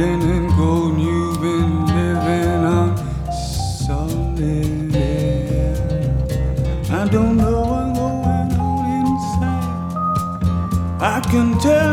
burning in gold you've been living on solid air. I don't know what's going on inside. I can tell.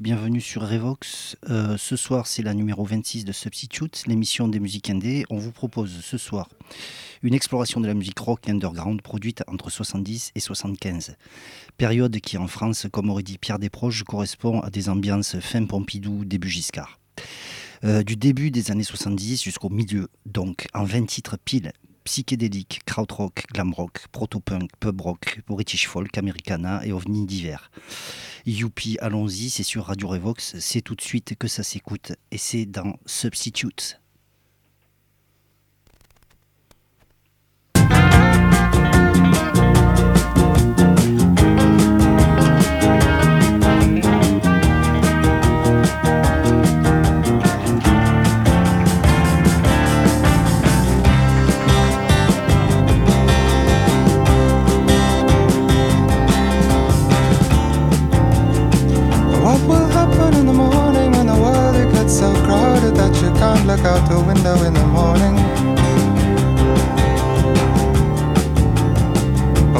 Bienvenue sur Revox. Euh, ce soir, c'est la numéro 26 de Substitute, l'émission des musiques indées. On vous propose ce soir une exploration de la musique rock underground produite entre 70 et 75. Période qui, en France, comme aurait dit Pierre Desproges, correspond à des ambiances fin Pompidou, début Giscard. Euh, du début des années 70 jusqu'au milieu, donc en 20 titres pile, psychédélique, krautrock, glam rock, proto-punk, pub rock, british folk, americana et ovni divers. Youpi, allons-y, c'est sur Radio Revox, c'est tout de suite que ça s'écoute et c'est dans Substitute. Out the window in the morning.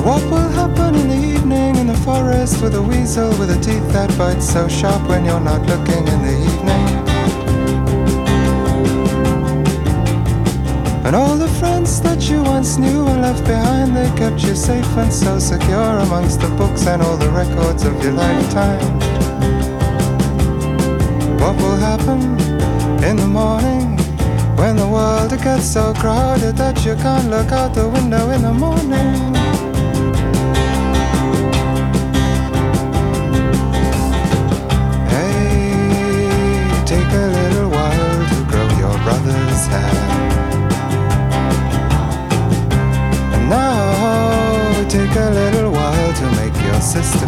What will happen in the evening in the forest with a weasel with a teeth that bite so sharp when you're not looking in the evening? And all the friends that you once knew and left behind, they kept you safe and so secure amongst the books and all the records of your lifetime. What will happen? in the morning when the world gets so crowded that you can't look out the window in the morning. Hey, take a little while to grow your brother's hair. And now take a little while to make your sister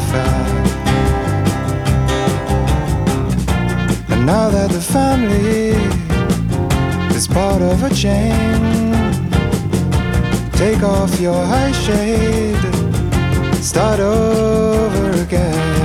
now that the family is part of a chain, take off your high shade, start over again.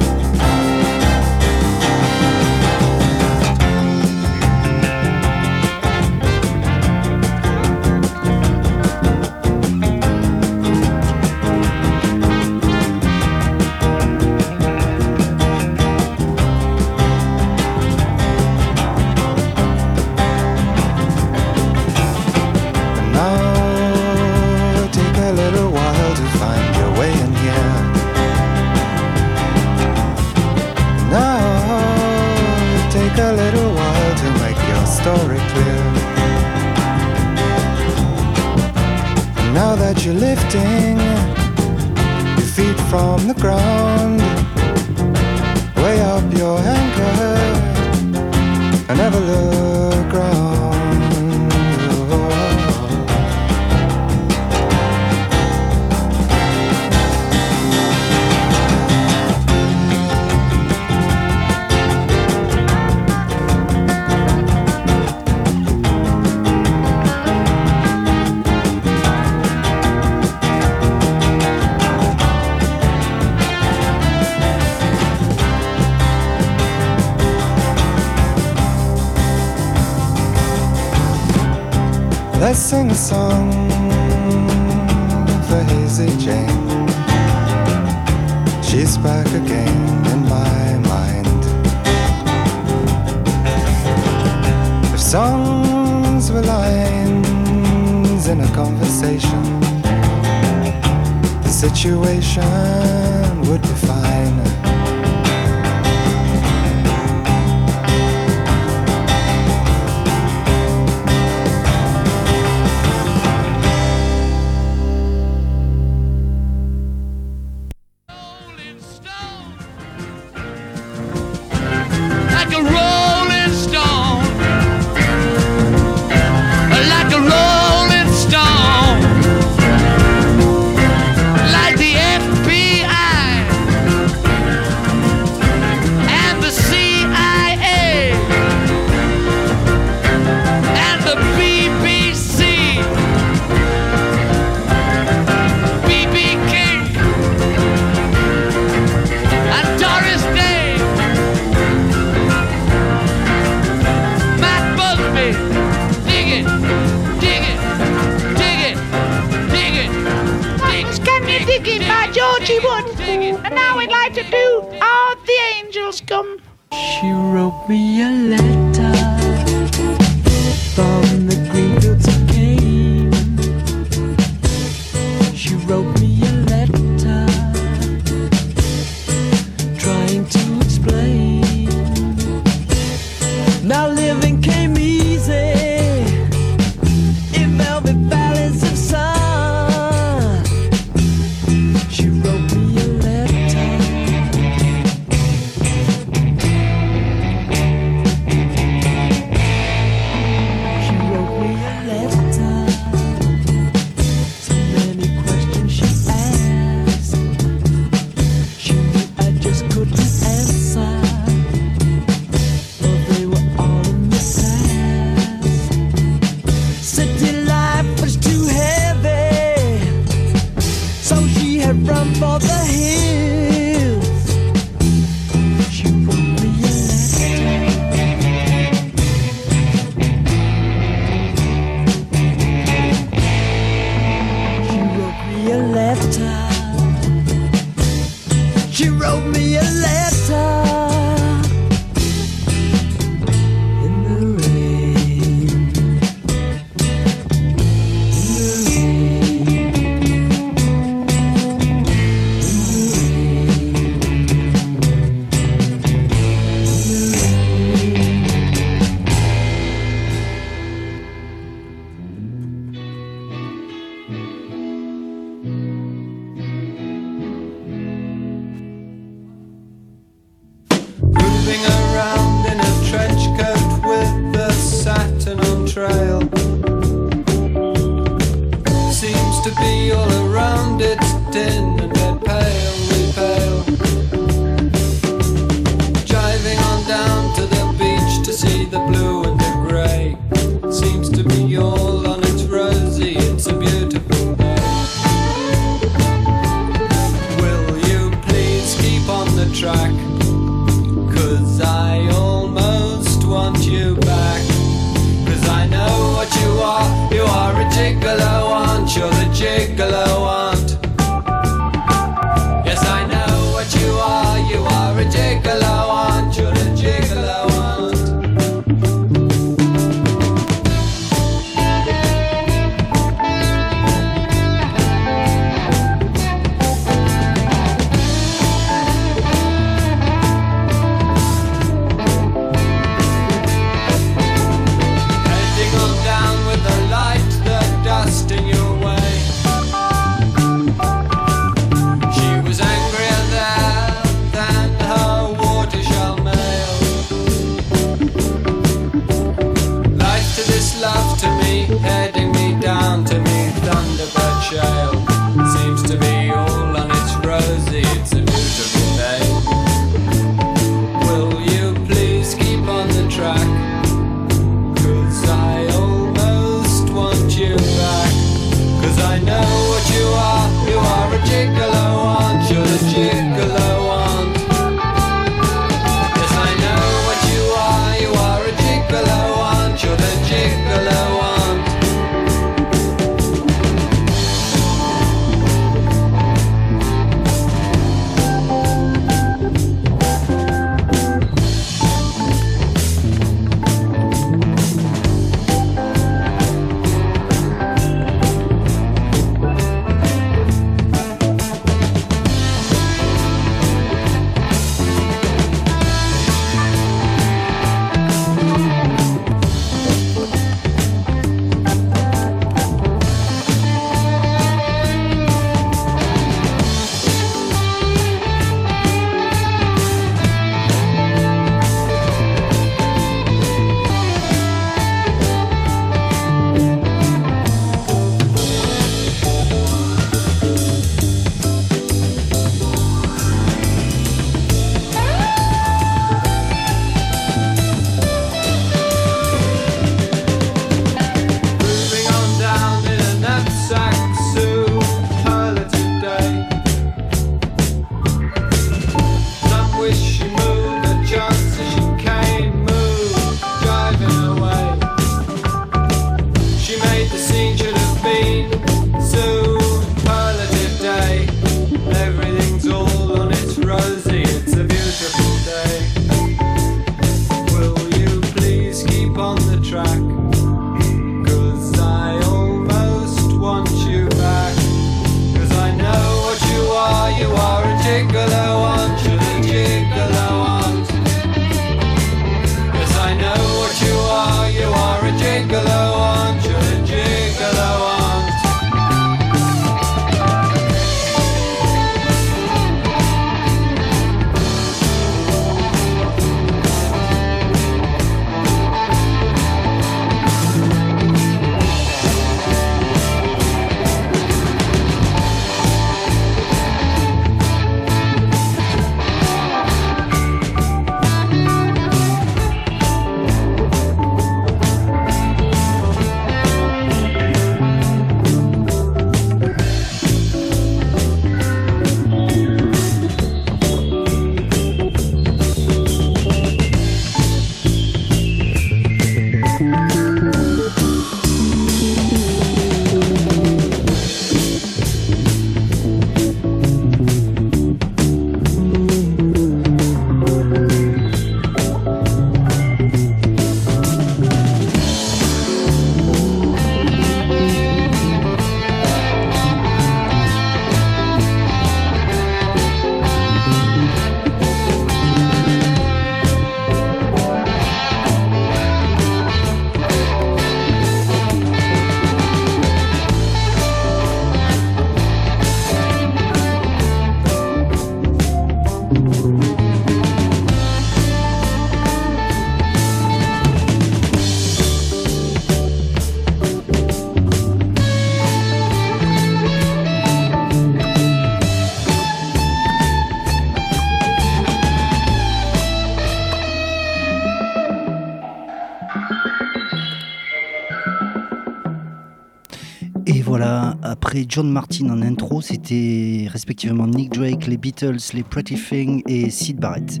John Martin en intro, c'était respectivement Nick Drake, les Beatles, les Pretty Things et Sid Barrett.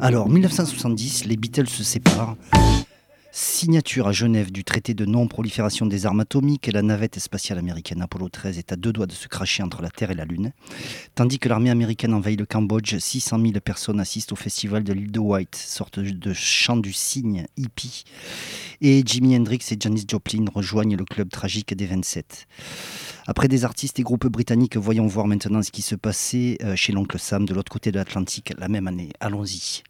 Alors, 1970, les Beatles se séparent. Signature à Genève du traité de non-prolifération des armes atomiques et la navette spatiale américaine Apollo 13 est à deux doigts de se cracher entre la Terre et la Lune. Tandis que l'armée américaine envahit le Cambodge, 600 000 personnes assistent au festival de l'île de White, sorte de chant du cygne hippie. Et Jimi Hendrix et Janis Joplin rejoignent le club tragique des 27. Après des artistes et groupes britanniques, voyons voir maintenant ce qui se passait euh, chez l'oncle Sam de l'autre côté de l'Atlantique la même année. Allons-y.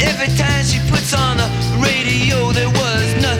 Every time she puts on the radio, there was nothing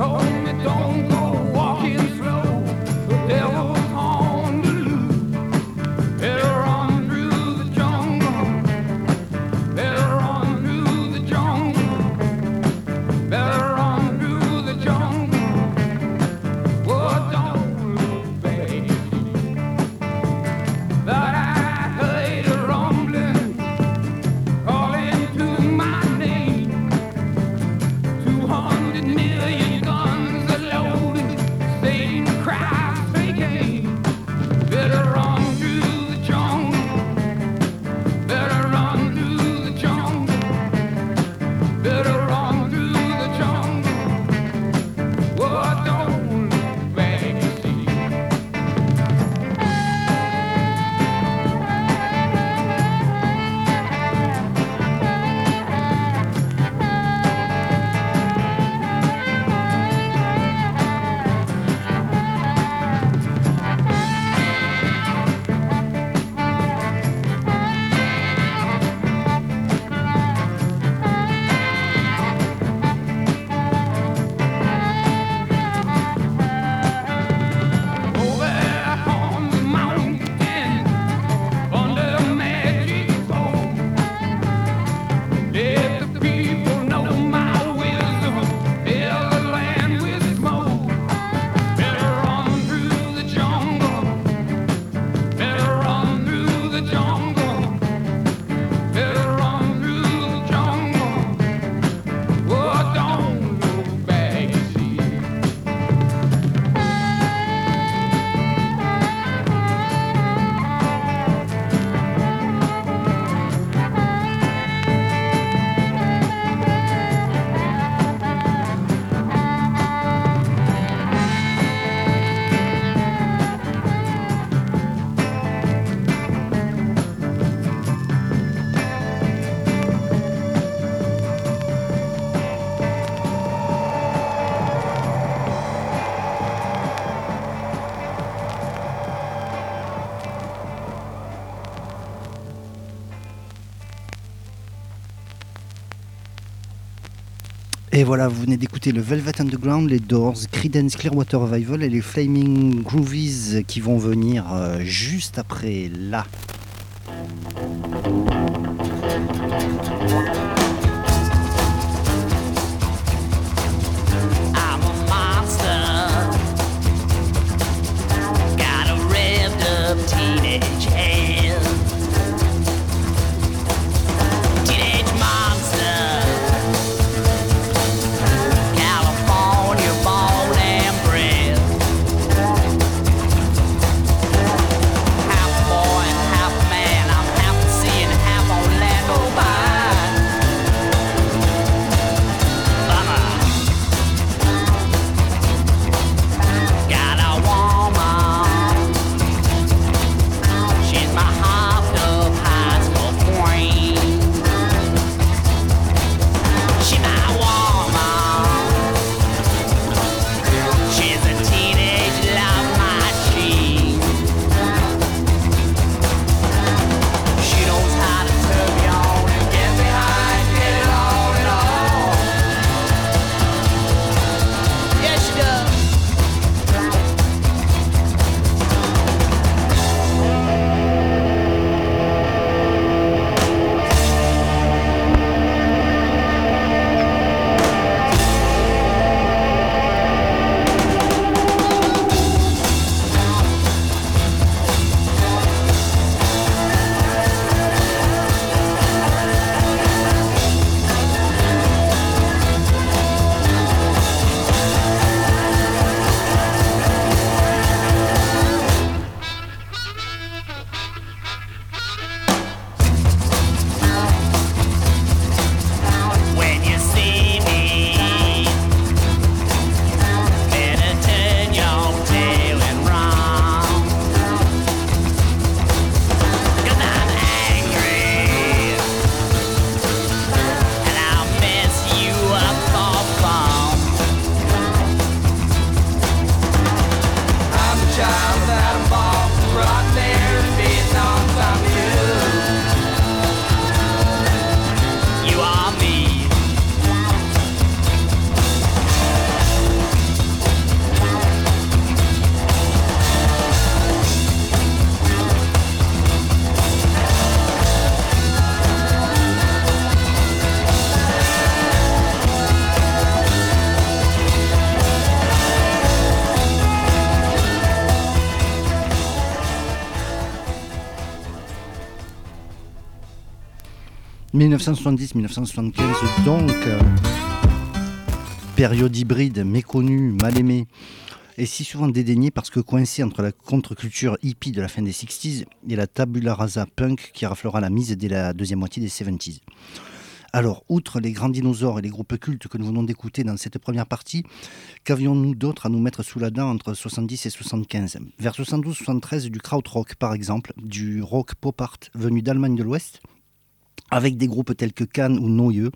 Oh. oh. Et voilà, vous venez d'écouter le Velvet Underground, les Doors, Creedence Clearwater Revival et les Flaming Groovies qui vont venir euh, juste après là. 1970-1975, donc, euh, période hybride, méconnue, mal aimée, et si souvent dédaignée parce que coincée entre la contre-culture hippie de la fin des 60s et la tabula rasa punk qui raflera la mise dès la deuxième moitié des 70s. Alors, outre les grands dinosaures et les groupes cultes que nous venons d'écouter dans cette première partie, qu'avions-nous d'autre à nous mettre sous la dent entre 70 et 75 Vers 72-73, du krautrock par exemple, du rock pop art venu d'Allemagne de l'Ouest, avec des groupes tels que Cannes ou Noyeux,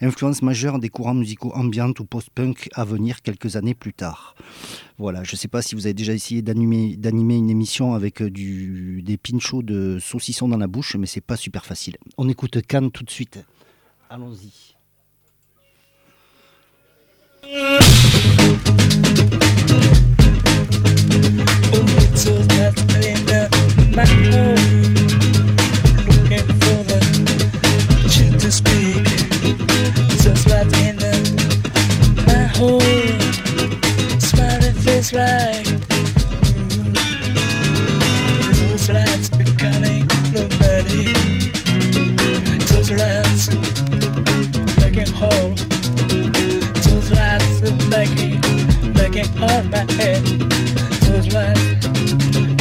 influence majeure des courants musicaux ambiants ou post-punk à venir quelques années plus tard. Voilà, je ne sais pas si vous avez déjà essayé d'animer une émission avec euh, des pinchos de saucisson dans la bouche, mais c'est pas super facile. On écoute Cannes tout de suite. Allons-y. It's like Those lights becoming Those lights making whole Those lights making, making my head. Those lights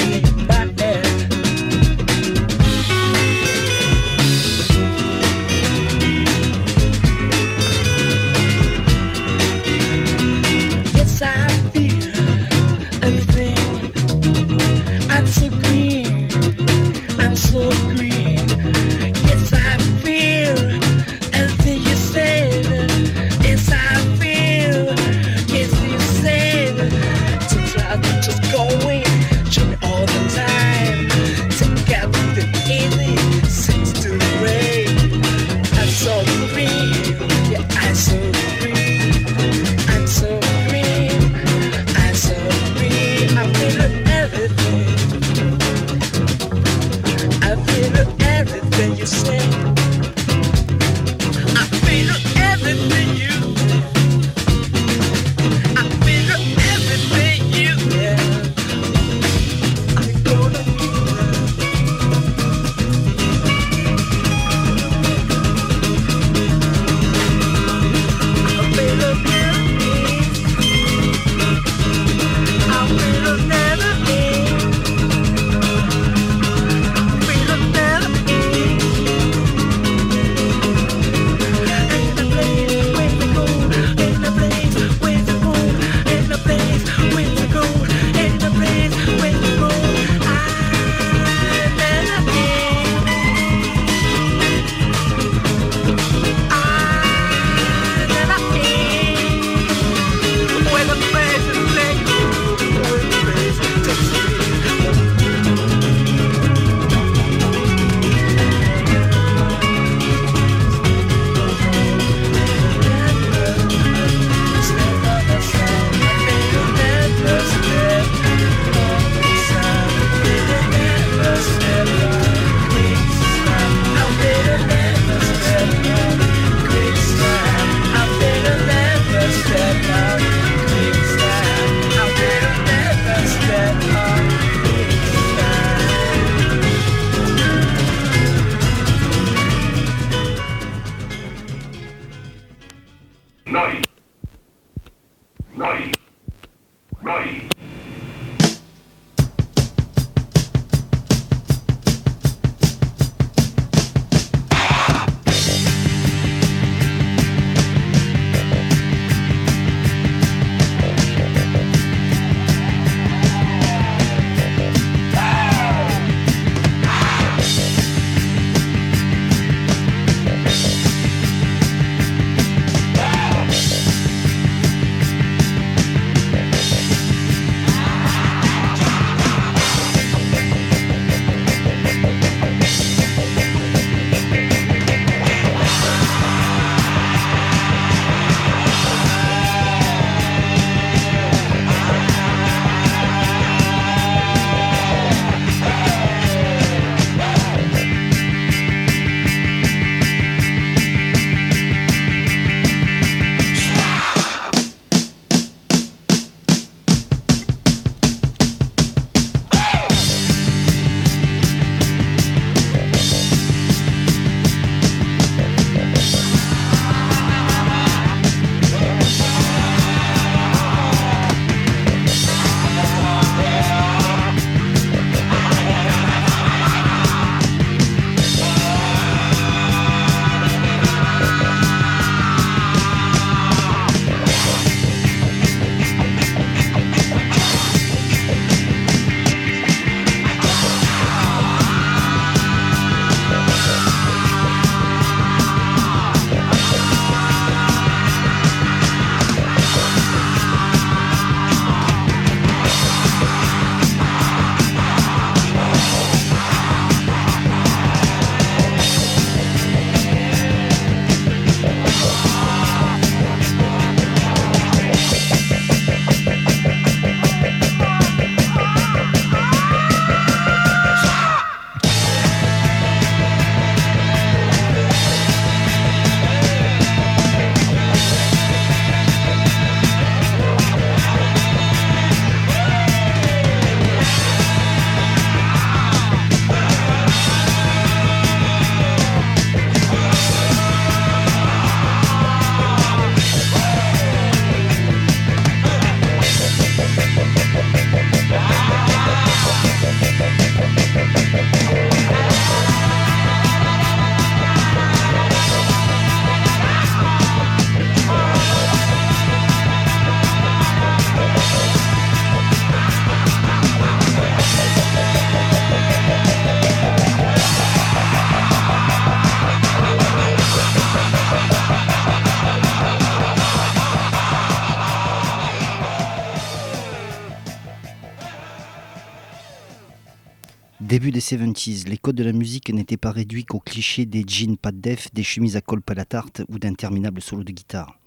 Début des 70s, les codes de la musique n'étaient pas réduits qu'aux clichés des jeans pas de def, des chemises à col pas la tarte ou d'interminables solos de guitare.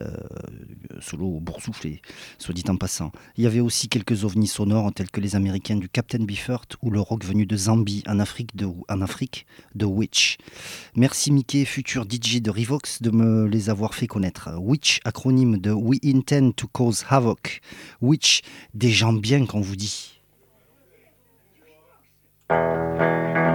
Euh, solo boursouflé, soit dit en passant. Il y avait aussi quelques ovnis sonores tels que les Américains du Captain Beefheart ou le rock venu de Zambie en Afrique de, en Afrique, de Witch. Merci Mickey, futur DJ de Revox, de me les avoir fait connaître. Witch, acronyme de We Intend to Cause Havoc. Witch, des gens bien qu'on vous dit. Música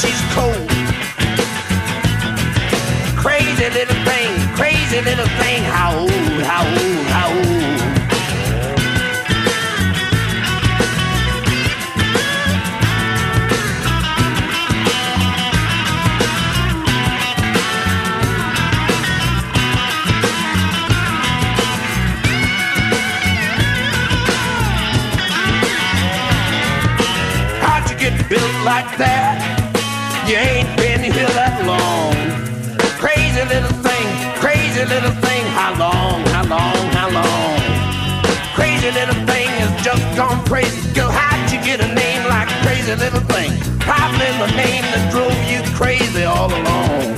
she's cold. Crazy little thing, crazy little thing. How crazy. Girl, how'd you get a name like crazy little thing? Probably the name that drove you crazy all along.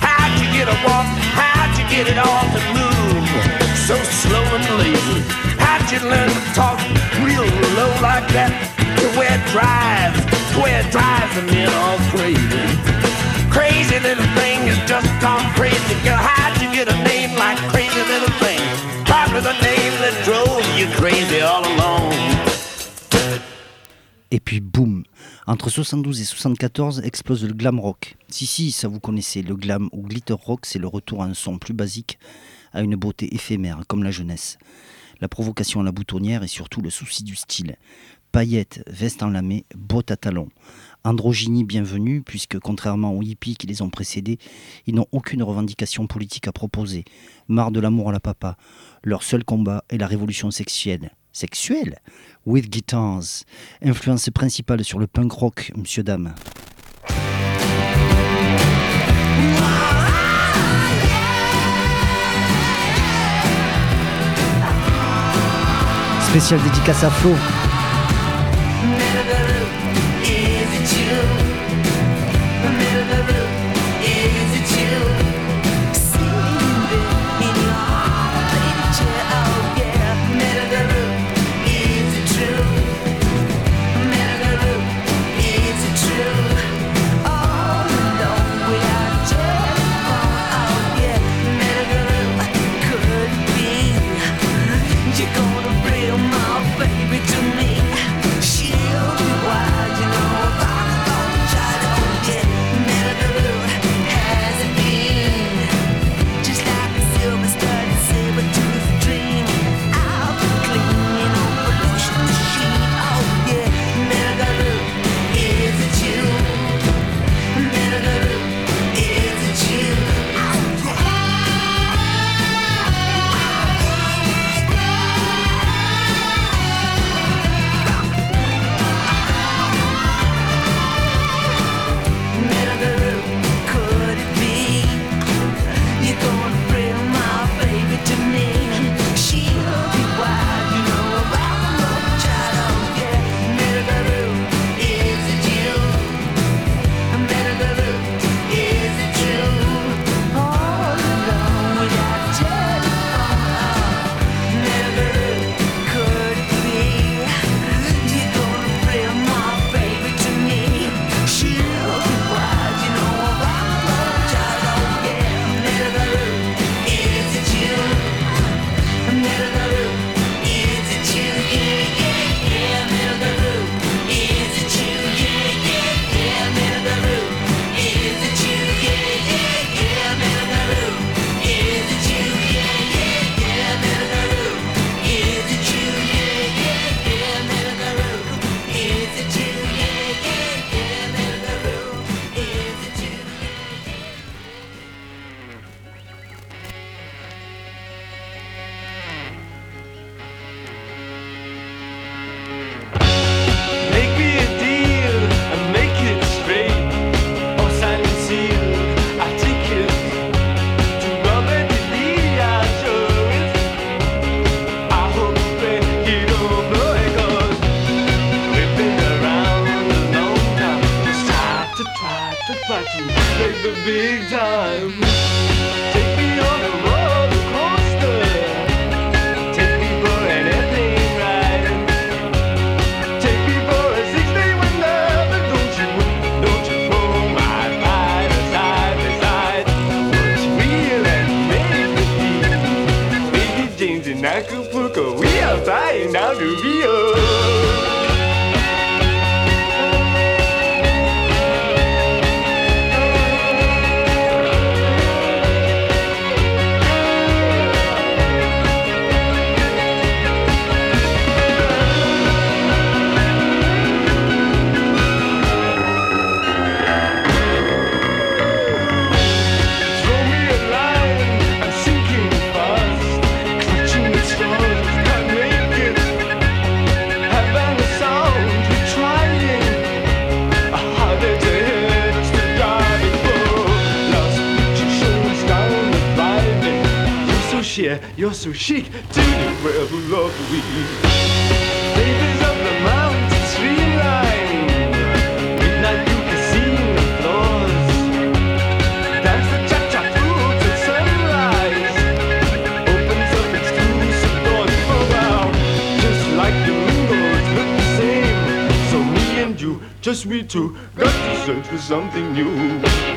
How'd you get a walk? How'd you get it all to move so slow and lazy? How'd you learn to talk real low like that? To where it drives, to where it drives the men all crazy. Crazy little thing has just gone crazy. Girl, how'd you get a name like crazy little thing? Et puis boum Entre 72 et 74 explose le glam rock. Si, si, ça vous connaissez, le glam ou glitter rock, c'est le retour à un son plus basique, à une beauté éphémère, comme la jeunesse. La provocation à la boutonnière et surtout le souci du style. Paillettes, veste en lamé, bottes à talons. Androgynie bienvenue, puisque contrairement aux hippies qui les ont précédés, ils n'ont aucune revendication politique à proposer. Marre de l'amour à la papa. Leur seul combat est la révolution sexuelle. Sexuelle With Guitars. Influence principale sur le punk rock, monsieur dame. Spécial dédicace à Flo. to make the big time. Take me on a roller coaster. Take me for an airplane ride. Take me for a six-day wonder. Don't you, don't you throw my and make me feel. James we are flying down to Rio. So chic, to the rebel of the week. Babies of the mountain streamline, midnight the floors. Dance the cha-cha through till sunrise. Opens up exclusive doors for wow. Just like the windows look the same. So me and you, just we two, got to search for something new.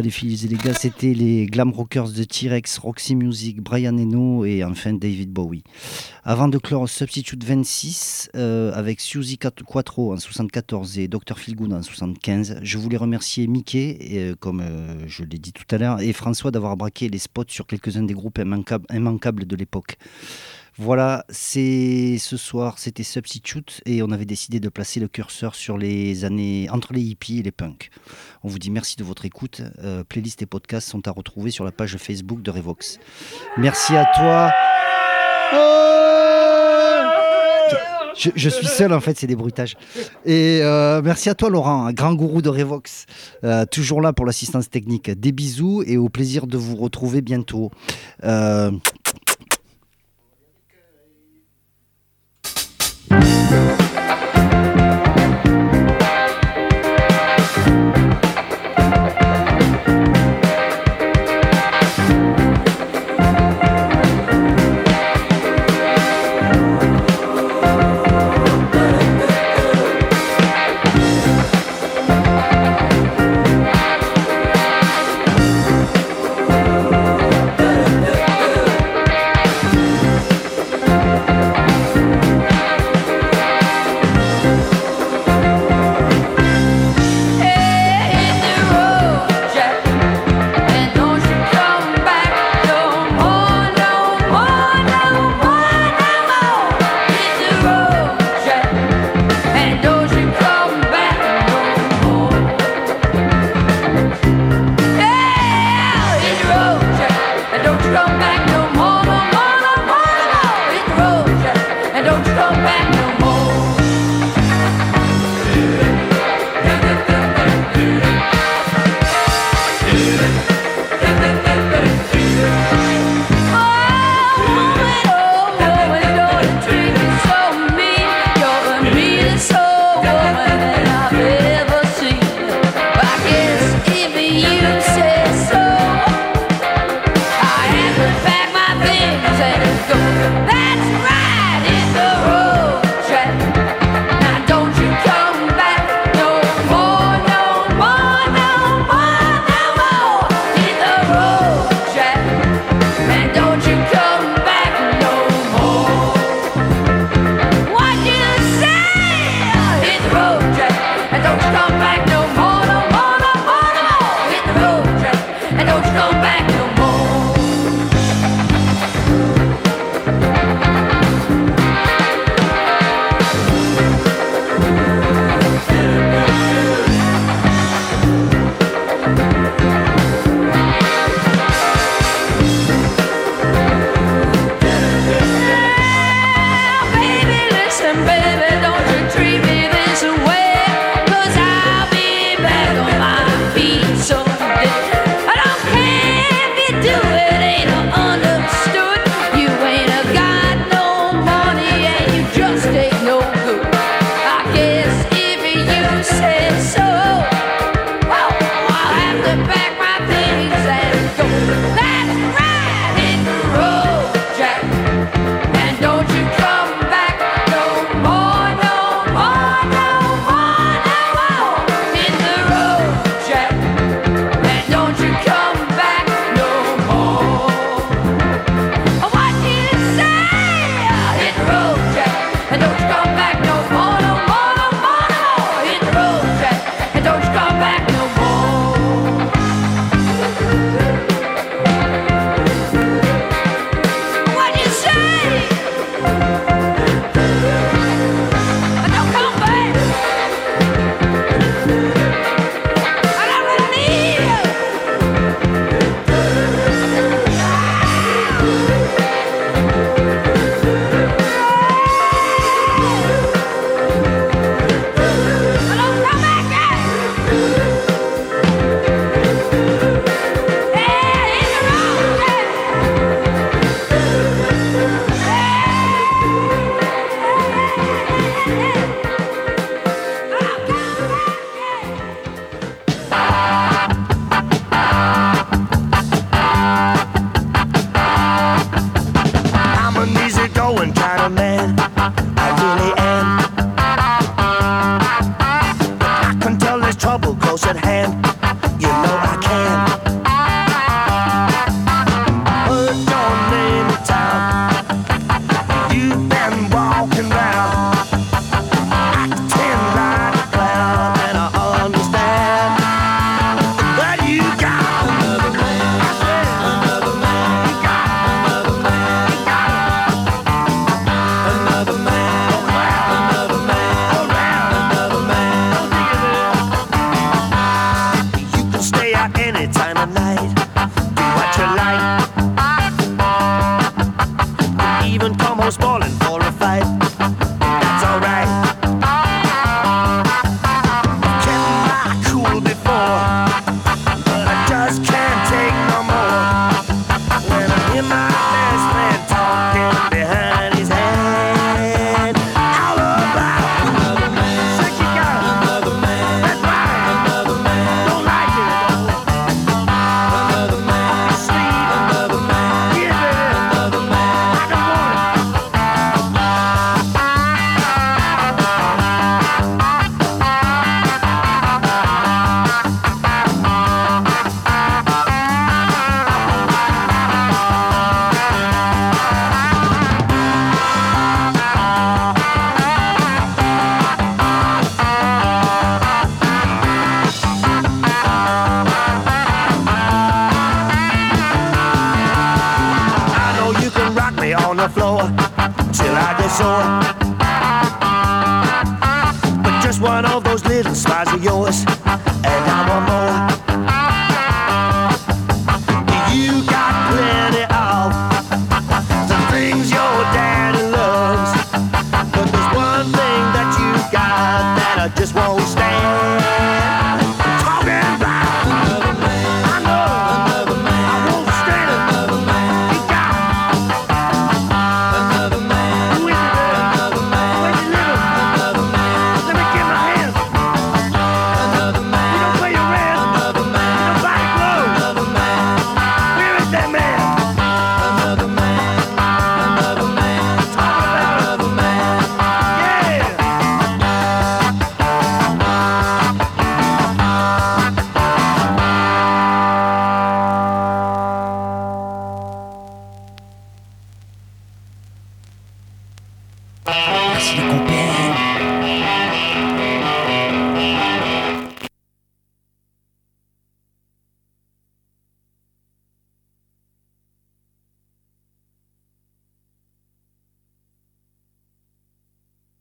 Les filles et les gars, c'était les glam rockers de T-Rex, Roxy Music, Brian Eno et enfin David Bowie. Avant de clore Substitute 26 euh, avec Suzy Quat- Quattro en 74 et Dr Philgood en 75, je voulais remercier Mickey, euh, comme euh, je l'ai dit tout à l'heure, et François d'avoir braqué les spots sur quelques-uns des groupes immanquables de l'époque. Voilà, c'est ce soir, c'était Substitute et on avait décidé de placer le curseur sur les années entre les hippies et les punks. On vous dit merci de votre écoute. Euh, playlist et podcasts sont à retrouver sur la page Facebook de Revox. Merci à toi. Je, je suis seul en fait, c'est des bruitages. Et euh, merci à toi Laurent, grand gourou de Revox, Euh, toujours là pour l'assistance technique. Des bisous et au plaisir de vous retrouver bientôt. Euh,